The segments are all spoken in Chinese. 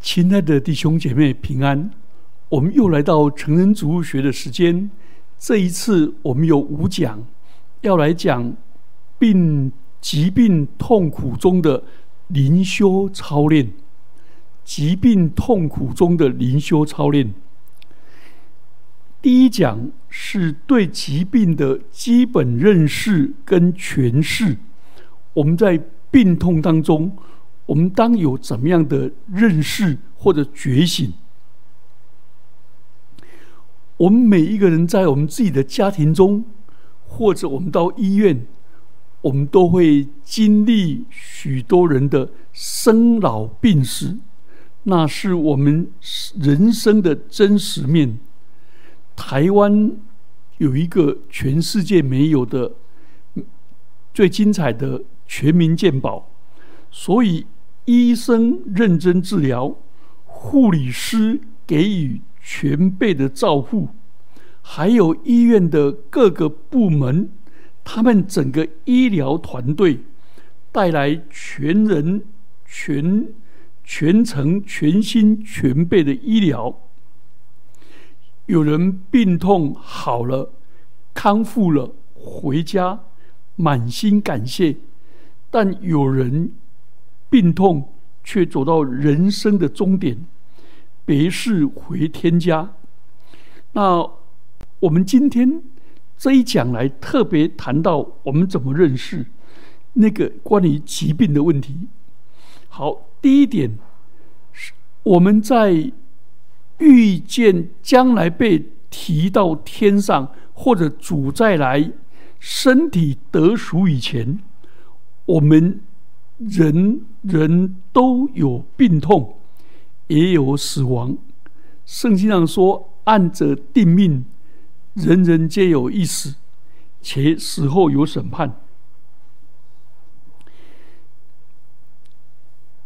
亲爱的弟兄姐妹，平安！我们又来到成人植物学的时间。这一次，我们有五讲，要来讲病、疾病、痛苦中的灵修操练。疾病痛苦中的灵修操练。第一讲是对疾病的基本认识跟诠释。我们在病痛当中。我们当有怎么样的认识或者觉醒？我们每一个人在我们自己的家庭中，或者我们到医院，我们都会经历许多人的生老病死，那是我们人生的真实面。台湾有一个全世界没有的最精彩的全民健保，所以。医生认真治疗，护理师给予全备的照护，还有医院的各个部门，他们整个医疗团队带来全人、全全程、全心全备的医疗。有人病痛好了，康复了，回家满心感谢；但有人。病痛却走到人生的终点，别是回天家。那我们今天这一讲来特别谈到我们怎么认识那个关于疾病的问题。好，第一点是我们在遇见将来被提到天上或者主再来身体得赎以前，我们。人人都有病痛，也有死亡。圣经上说：“按着定命，人人皆有一死，且死后有审判。”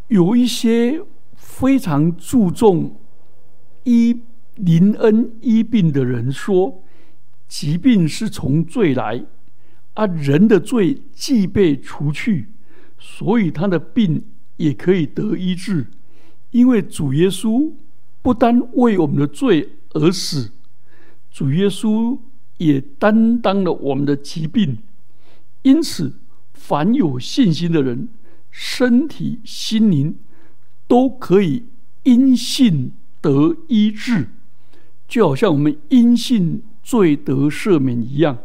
有一些非常注重医临恩医病的人说，疾病是从罪来，而人的罪既被除去。所以他的病也可以得医治，因为主耶稣不单为我们的罪而死，主耶稣也担当了我们的疾病。因此，凡有信心的人，身体、心灵都可以因信得医治，就好像我们因信罪得赦免一样。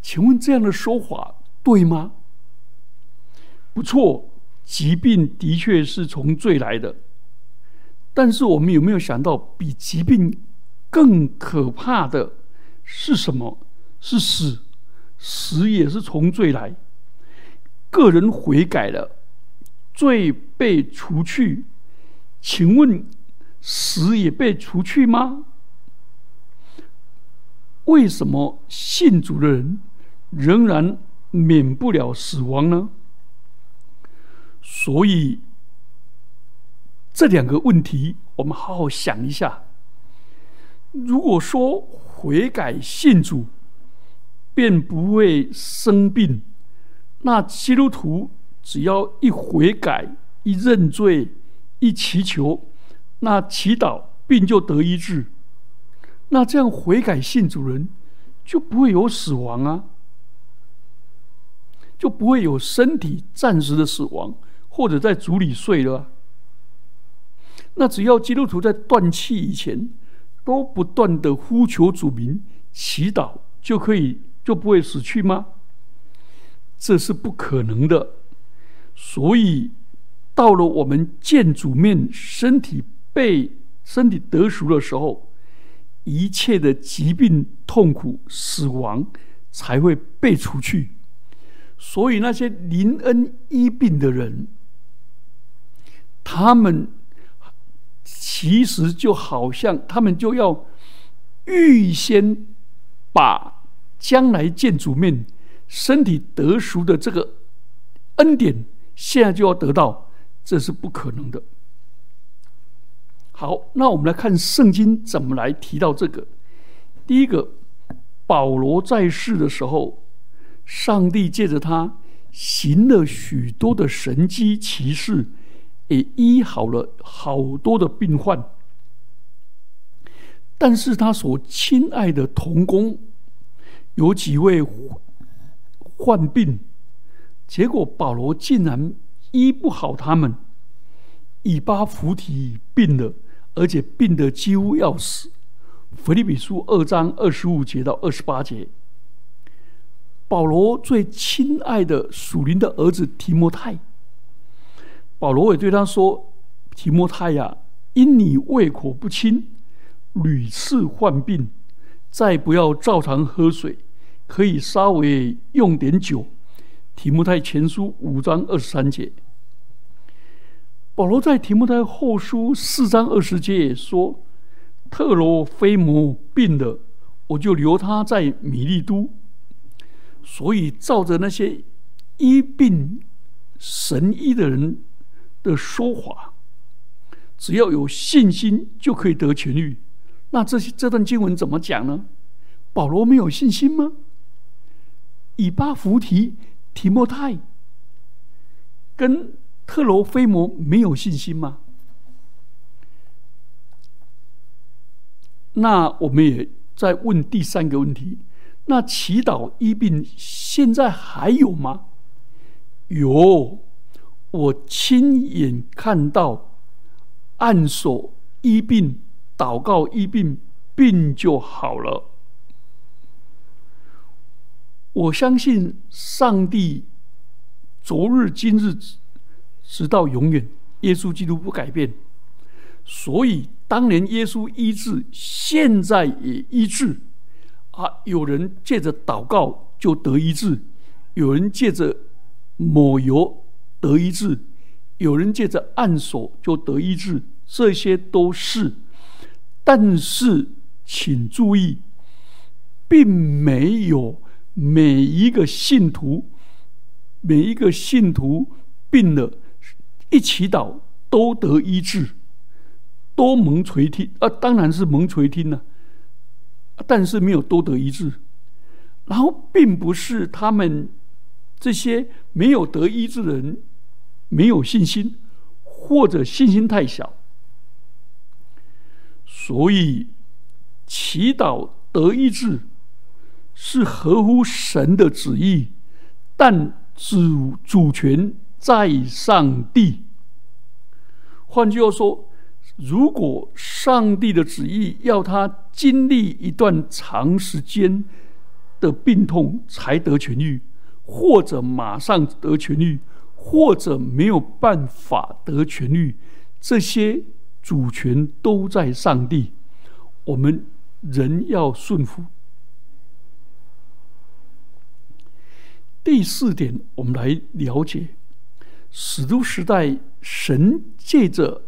请问这样的说法对吗？不错，疾病的确是从罪来的，但是我们有没有想到，比疾病更可怕的是什么？是死，死也是从罪来。个人悔改了，罪被除去，请问死也被除去吗？为什么信主的人仍然免不了死亡呢？所以，这两个问题，我们好好想一下。如果说悔改信主，便不会生病，那基督徒只要一悔改、一认罪、一祈求，那祈祷病就得医治。那这样悔改信主人就不会有死亡啊，就不会有身体暂时的死亡。或者在主里睡了，那只要基督徒在断气以前都不断的呼求主名、祈祷，就可以就不会死去吗？这是不可能的。所以到了我们见主面、身体被身体得赎的时候，一切的疾病、痛苦、死亡才会被除去。所以那些临恩医病的人。他们其实就好像，他们就要预先把将来见主面、身体得赎的这个恩典，现在就要得到，这是不可能的。好，那我们来看圣经怎么来提到这个。第一个，保罗在世的时候，上帝借着他行了许多的神机骑士。也医好了好多的病患。但是他所亲爱的童工有几位患病，结果保罗竟然医不好他们。以巴弗提病了，而且病得几乎要死。腓立比书二章二十五节到二十八节，保罗最亲爱的属灵的儿子提摩太，保罗也对他说：“提摩太呀，因你胃口不清，屡次患病，再不要照常喝水，可以稍微用点酒。”提摩太前书五章二十三节。保罗在提摩太后书四章二十节说：“特罗菲摩病了，我就留他在米利都。”所以，照着那些医病神医的人的说法，只要有信心就可以得痊愈。那这些这段经文怎么讲呢？保罗没有信心吗？以巴弗提、提摩太跟。特罗菲摩没有信心吗？那我们也在问第三个问题：那祈祷医病现在还有吗？有，我亲眼看到，按手医病、祷告医病，病就好了。我相信上帝，昨日今日。直到永远，耶稣基督不改变，所以当年耶稣医治，现在也医治。啊，有人借着祷告就得医治，有人借着抹油得医治，有人借着按手就得医治，这些都是。但是请注意，并没有每一个信徒，每一个信徒病了。一祈祷都得医治，多蒙垂听啊，当然是蒙垂听了，但是没有多得医治。然后，并不是他们这些没有得医治的人没有信心，或者信心太小，所以祈祷得医治是合乎神的旨意，但主主权。在上帝。换句话说，如果上帝的旨意要他经历一段长时间的病痛才得痊愈，或者马上得痊愈，或者没有办法得痊愈，这些主权都在上帝。我们人要顺服。第四点，我们来了解。使徒时代，神借着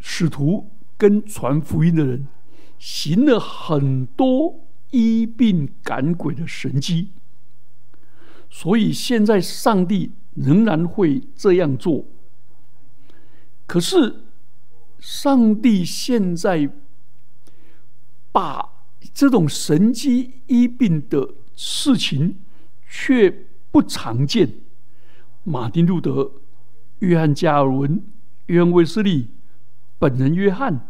使徒跟传福音的人，行了很多医病赶鬼的神迹。所以现在上帝仍然会这样做。可是，上帝现在把这种神迹医病的事情却不常见。马丁·路德、约翰·加尔文、约翰·威斯利、本人约翰、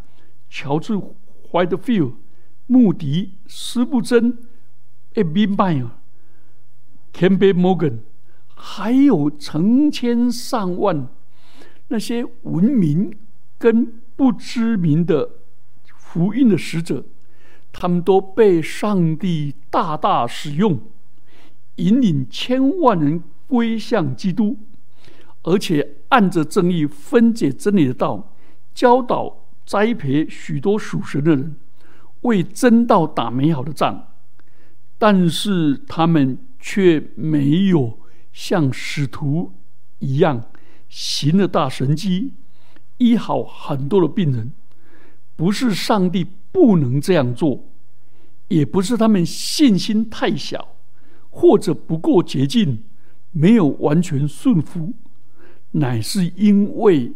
乔治·怀德菲尔、穆迪、斯布珍、艾宾·迈尔、坎贝·摩根，还有成千上万那些闻名跟不知名的福音的使者，他们都被上帝大大使用，引领千万人。归向基督，而且按着正义分解真理的道，教导栽培许多属神的人，为真道打美好的仗。但是他们却没有像使徒一样行了大神迹，医好很多的病人。不是上帝不能这样做，也不是他们信心太小，或者不够洁净。没有完全顺服，乃是因为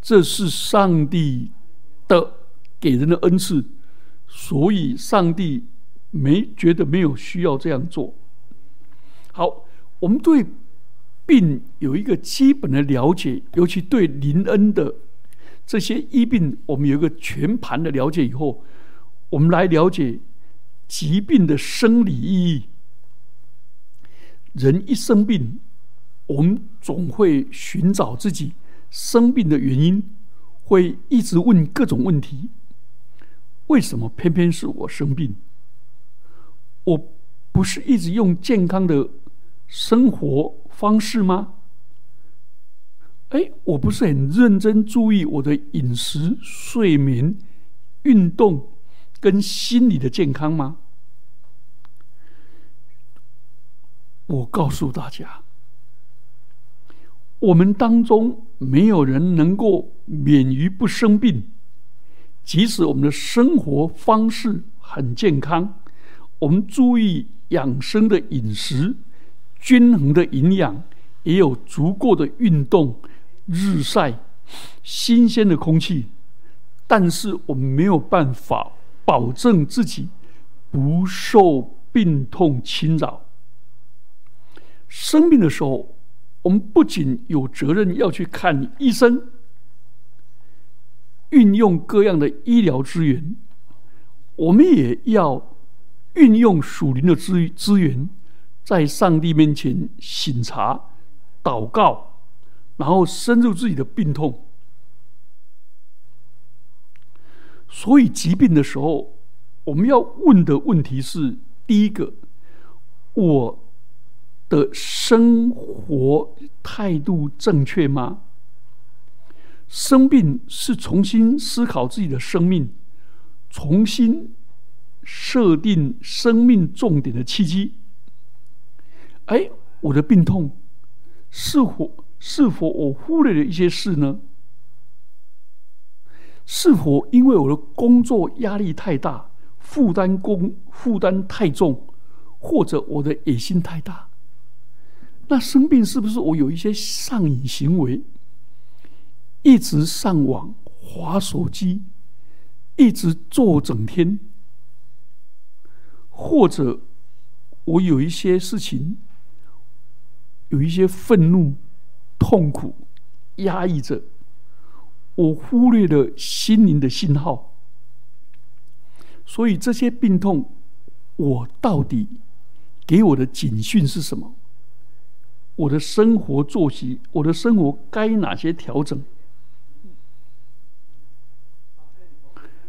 这是上帝的给人的恩赐，所以上帝没觉得没有需要这样做。好，我们对病有一个基本的了解，尤其对林恩的这些医病，我们有一个全盘的了解以后，我们来了解疾病的生理意义。人一生病，我们总会寻找自己生病的原因，会一直问各种问题：为什么偏偏是我生病？我不是一直用健康的生活方式吗？哎，我不是很认真注意我的饮食、睡眠、运动跟心理的健康吗？我告诉大家，我们当中没有人能够免于不生病，即使我们的生活方式很健康，我们注意养生的饮食、均衡的营养，也有足够的运动、日晒、新鲜的空气，但是我们没有办法保证自己不受病痛侵扰。生病的时候，我们不仅有责任要去看医生，运用各样的医疗资源，我们也要运用属灵的资资源，在上帝面前醒察、祷告，然后深入自己的病痛。所以，疾病的时候，我们要问的问题是：第一个，我。的生活态度正确吗？生病是重新思考自己的生命，重新设定生命重点的契机。哎，我的病痛是否是否我忽略了一些事呢？是否因为我的工作压力太大，负担工负担太重，或者我的野心太大？那生病是不是我有一些上瘾行为？一直上网、划手机，一直坐整天，或者我有一些事情，有一些愤怒、痛苦压抑着，我忽略了心灵的信号，所以这些病痛，我到底给我的警讯是什么？我的生活作息，我的生活该哪些调整？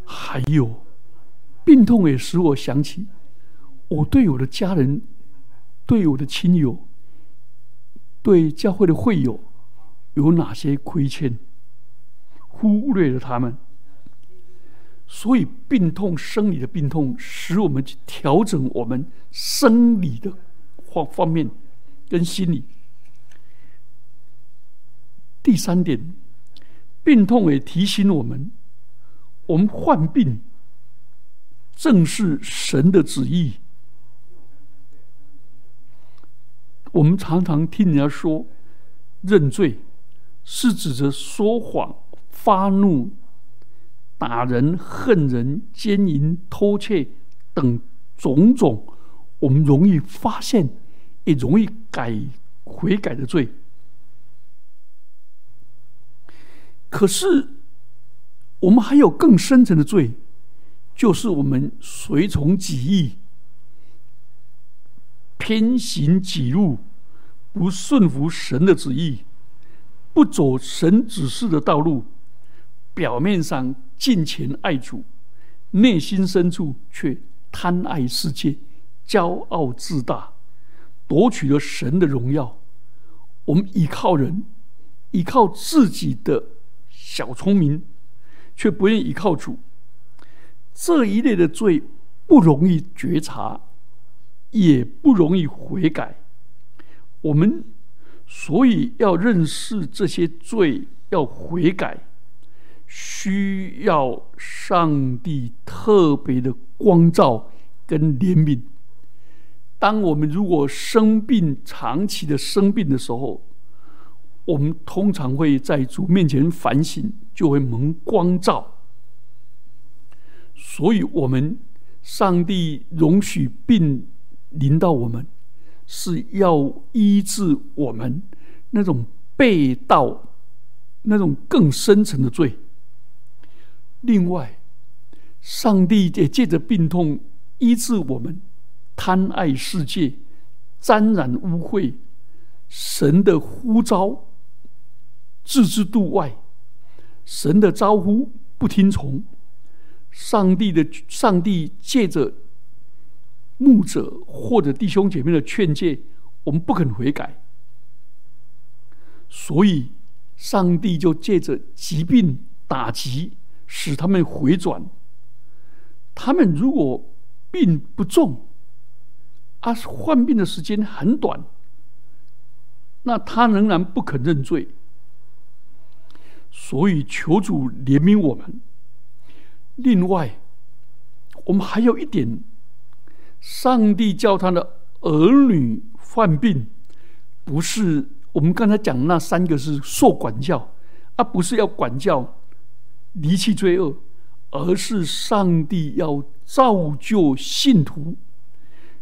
还有，病痛也使我想起，我对我的家人、对我的亲友、对教会的会友有哪些亏欠，忽略了他们。所以，病痛、生理的病痛，使我们去调整我们生理的方方面跟心理。第三点，病痛也提醒我们：我们患病正是神的旨意。我们常常听人家说，认罪是指着说谎、发怒、打人、恨人、奸淫、偷窃等种种，我们容易发现也容易改悔改的罪。可是，我们还有更深层的罪，就是我们随从己意、偏行己路，不顺服神的旨意，不走神指示的道路。表面上敬虔爱主，内心深处却贪爱世界，骄傲自大，夺取了神的荣耀。我们依靠人，依靠自己的。小聪明，却不愿意靠主，这一类的罪不容易觉察，也不容易悔改。我们所以要认识这些罪，要悔改，需要上帝特别的光照跟怜悯。当我们如果生病、长期的生病的时候，我们通常会在主面前反省，就会蒙光照。所以，我们上帝容许病临到我们，是要医治我们，那种被盗、那种更深层的罪。另外，上帝也借着病痛医治我们贪爱世界、沾染污秽、神的呼召置之度外，神的招呼不听从，上帝的上帝借着牧者或者弟兄姐妹的劝诫，我们不肯悔改，所以上帝就借着疾病打击。使他们回转。他们如果病不重，啊，患病的时间很短，那他仍然不肯认罪。所以求主怜悯我们。另外，我们还有一点，上帝叫他的儿女患病，不是我们刚才讲那三个是受管教，而不是要管教。离弃罪恶，而是上帝要造就信徒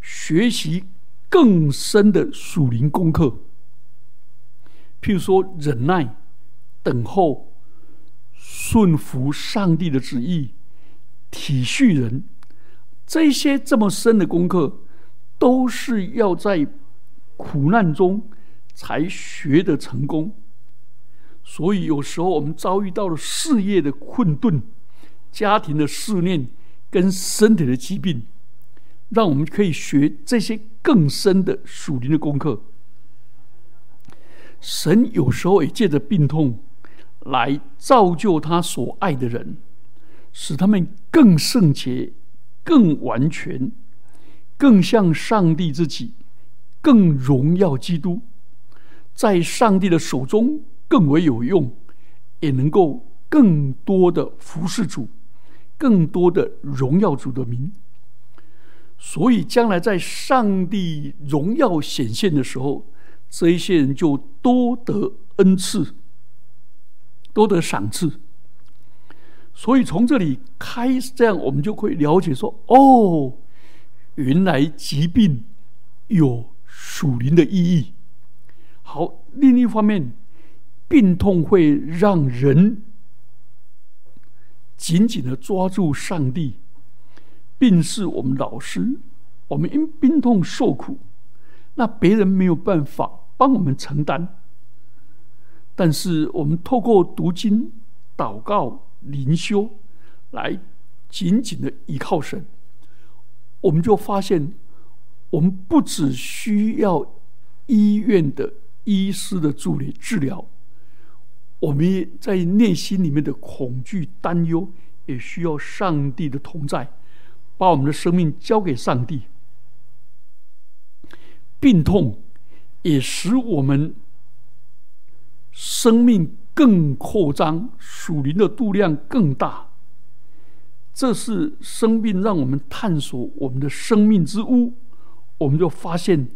学习更深的属灵功课。譬如说，忍耐、等候、顺服上帝的旨意、体恤人，这些这么深的功课，都是要在苦难中才学得成功。所以有时候我们遭遇到了事业的困顿、家庭的试炼跟身体的疾病，让我们可以学这些更深的属灵的功课。神有时候也借着病痛来造就他所爱的人，使他们更圣洁、更完全、更像上帝自己、更荣耀基督，在上帝的手中。更为有用，也能够更多的服侍主，更多的荣耀主的名。所以，将来在上帝荣耀显现的时候，这一些人就多得恩赐，多得赏赐。所以，从这里开始，这样我们就会了解说：哦，原来疾病有属灵的意义。好，另一方面。病痛会让人紧紧的抓住上帝，病是我们老师，我们因病痛受苦，那别人没有办法帮我们承担。但是我们透过读经、祷告、灵修，来紧紧的依靠神，我们就发现，我们不只需要医院的医师的助理治疗。我们在内心里面的恐惧、担忧，也需要上帝的同在，把我们的生命交给上帝。病痛也使我们生命更扩张，属灵的度量更大。这是生病让我们探索我们的生命之屋，我们就发现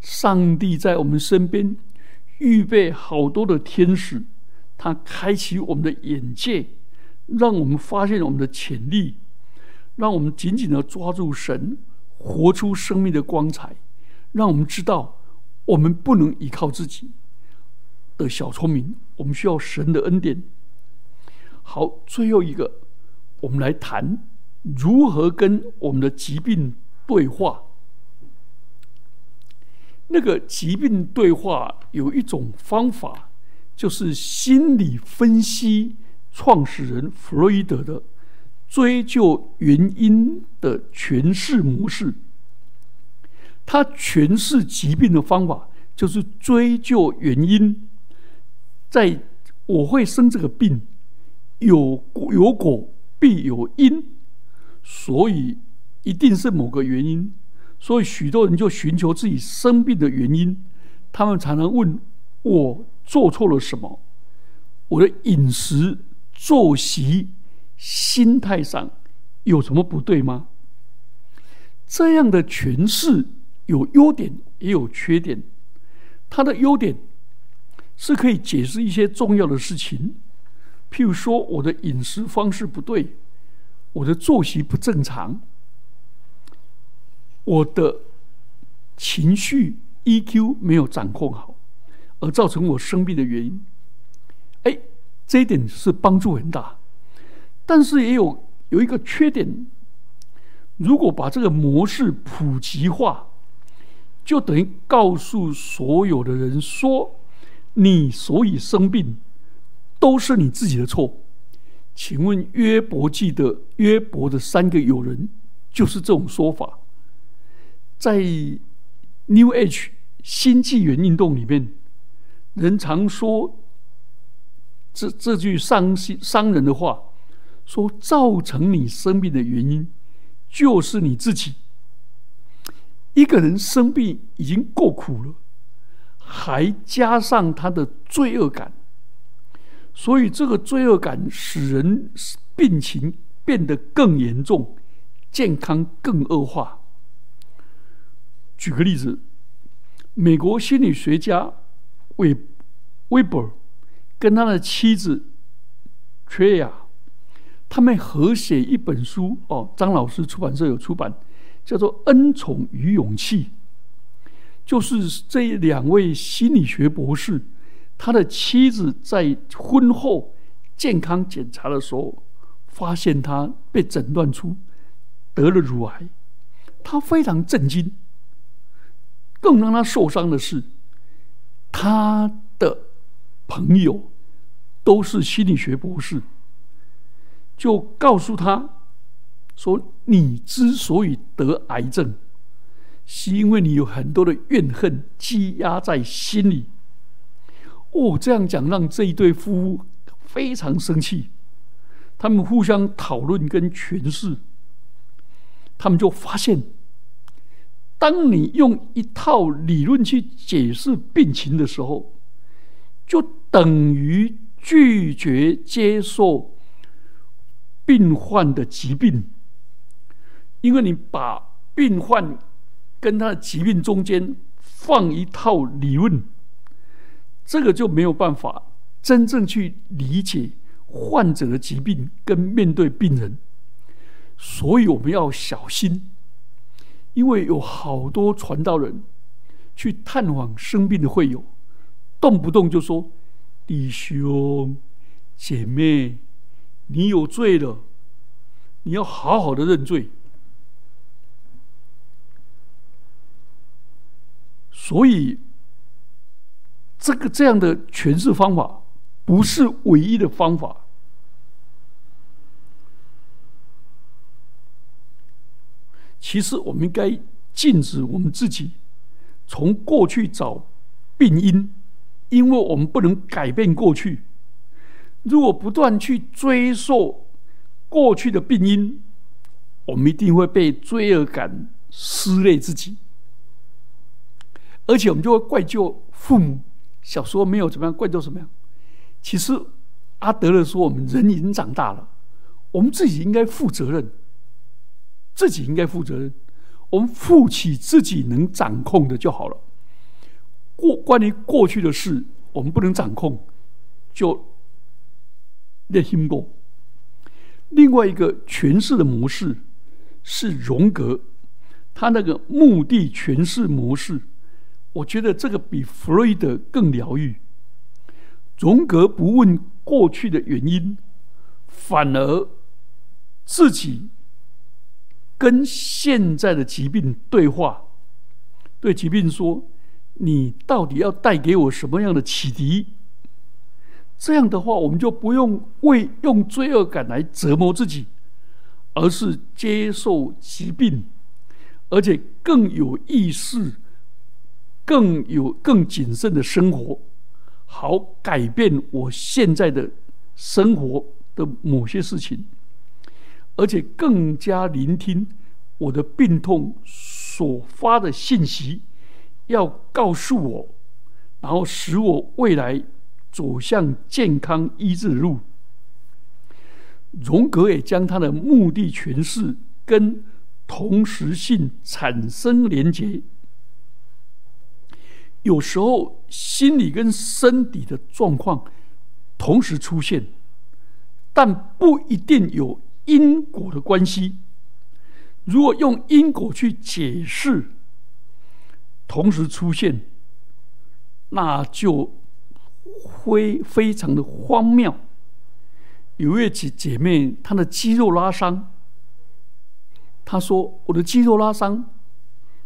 上帝在我们身边预备好多的天使。他开启我们的眼界，让我们发现我们的潜力，让我们紧紧的抓住神，活出生命的光彩，让我们知道我们不能依靠自己的小聪明，我们需要神的恩典。好，最后一个，我们来谈如何跟我们的疾病对话。那个疾病对话有一种方法。就是心理分析创始人弗洛伊德的追究原因的诠释模式。他诠释疾病的方法就是追究原因，在我会生这个病，有有果必有因，所以一定是某个原因。所以许多人就寻求自己生病的原因，他们常常问我。做错了什么？我的饮食、作息、心态上有什么不对吗？这样的诠释有优点也有缺点。它的优点是可以解释一些重要的事情，譬如说我的饮食方式不对，我的作息不正常，我的情绪 EQ 没有掌控好。而造成我生病的原因。哎，这一点是帮助很大，但是也有有一个缺点。如果把这个模式普及化，就等于告诉所有的人说：“你所以生病，都是你自己的错。”请问约伯记的约伯的三个友人就是这种说法。在 New Age 新纪元运动里面，人常说这这句伤心伤人的话，说造成你生病的原因就是你自己。一个人生病已经够苦了，还加上他的罪恶感，所以这个罪恶感使人病情变得更严重，健康更恶化。举个例子，美国心理学家韦韦伯跟他的妻子 Tria，他们合写一本书哦，张老师出版社有出版。叫做恩宠与勇气，就是这两位心理学博士，他的妻子在婚后健康检查的时候，发现他被诊断出得了乳癌，他非常震惊。更让他受伤的是，他的朋友都是心理学博士，就告诉他。说你之所以得癌症，是因为你有很多的怨恨积压在心里。哦，这样讲让这一对夫妇非常生气。他们互相讨论跟诠释，他们就发现，当你用一套理论去解释病情的时候，就等于拒绝接受病患的疾病。因为你把病患跟他的疾病中间放一套理论，这个就没有办法真正去理解患者的疾病跟面对病人，所以我们要小心，因为有好多传道人去探访生病的会友，动不动就说：“弟兄姐妹，你有罪了，你要好好的认罪。”所以，这个这样的诠释方法不是唯一的方法。其实，我们应该禁止我们自己从过去找病因，因为我们不能改变过去。如果不断去追溯过去的病因，我们一定会被罪恶感撕裂自己。而且我们就会怪疚父母小时候没有怎么样，怪疚什么样？其实阿德勒说，我们人已经长大了，我们自己应该负责任，自己应该负责任，我们负起自己能掌控的就好了。过关于过去的事，我们不能掌控，就 let him go。另外一个诠释的模式是荣格，他那个目的诠释模式。我觉得这个比弗洛伊德更疗愈。荣格不问过去的原因，反而自己跟现在的疾病对话，对疾病说：“你到底要带给我什么样的启迪？”这样的话，我们就不用为用罪恶感来折磨自己，而是接受疾病，而且更有意识。更有更谨慎的生活，好改变我现在的生活的某些事情，而且更加聆听我的病痛所发的信息，要告诉我，然后使我未来走向健康医治的路。荣格也将他的目的诠释跟同时性产生连结。有时候心理跟身体的状况同时出现，但不一定有因果的关系。如果用因果去解释同时出现，那就非非常的荒谬。有位姐姐妹，她的肌肉拉伤，她说：“我的肌肉拉伤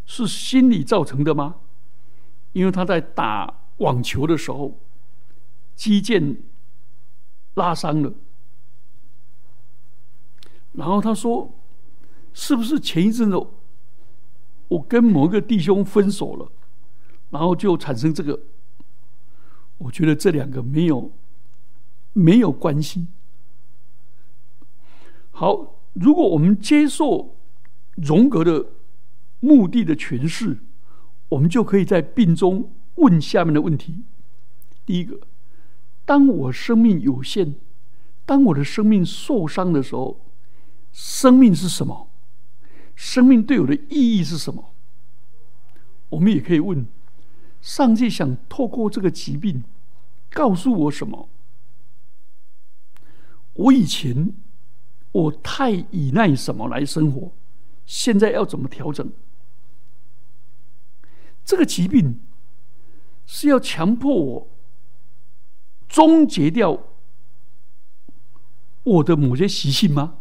是心理造成的吗？因为他在打网球的时候，肌腱拉伤了。然后他说：是不是前一阵子我跟某个弟兄分手了，然后就产生这个？我觉得这两个没有没有关系。”好，如果我们接受荣格的目的的诠释，我们就可以在病中问下面的问题：第一个，当我生命有限，当我的生命受伤的时候，生命是什么？生命对我的意义是什么？我们也可以问：上帝想透过这个疾病告诉我什么？我以前。我太依赖什么来生活？现在要怎么调整？这个疾病是要强迫我终结掉我的某些习性吗？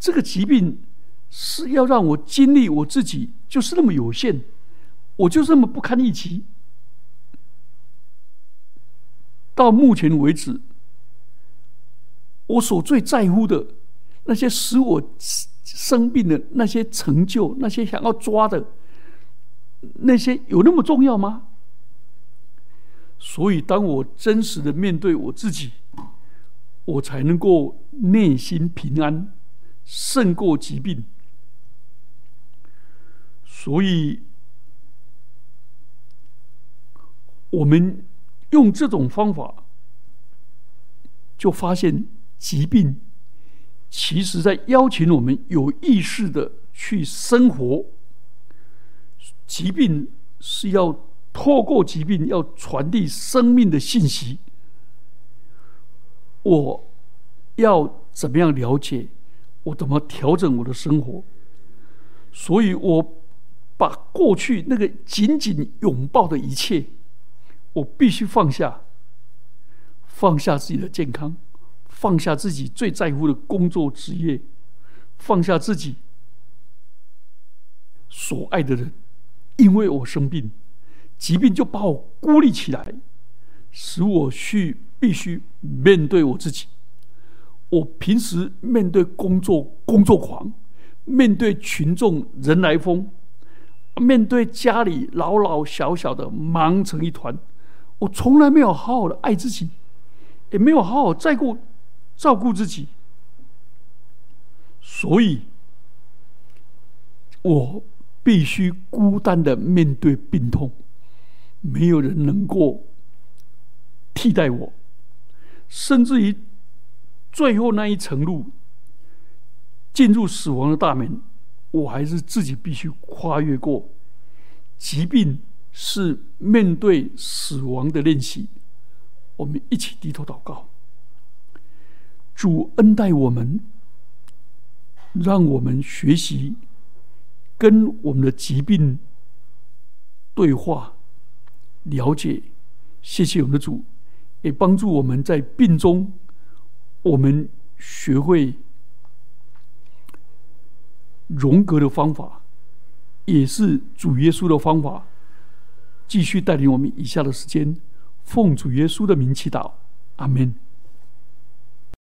这个疾病是要让我经历我自己就是那么有限，我就这么不堪一击？到目前为止。我所最在乎的那些使我生病的那些成就，那些想要抓的那些，有那么重要吗？所以，当我真实的面对我自己，我才能够内心平安，胜过疾病。所以，我们用这种方法，就发现。疾病，其实在邀请我们有意识的去生活。疾病是要透过疾病要传递生命的信息。我要怎么样了解？我怎么调整我的生活？所以我把过去那个紧紧拥抱的一切，我必须放下，放下自己的健康。放下自己最在乎的工作职业，放下自己所爱的人，因为我生病，疾病就把我孤立起来，使我去必须面对我自己。我平时面对工作工作狂，面对群众人来疯，面对家里老老小小的忙成一团，我从来没有好好的爱自己，也没有好好在乎。照顾自己，所以我必须孤单的面对病痛，没有人能够替代我，甚至于最后那一层路，进入死亡的大门，我还是自己必须跨越过。疾病是面对死亡的练习，我们一起低头祷告。主恩待我们，让我们学习跟我们的疾病对话、了解。谢谢我们的主，也帮助我们在病中，我们学会荣格的方法，也是主耶稣的方法，继续带领我们以下的时间，奉主耶稣的名祈祷，阿门。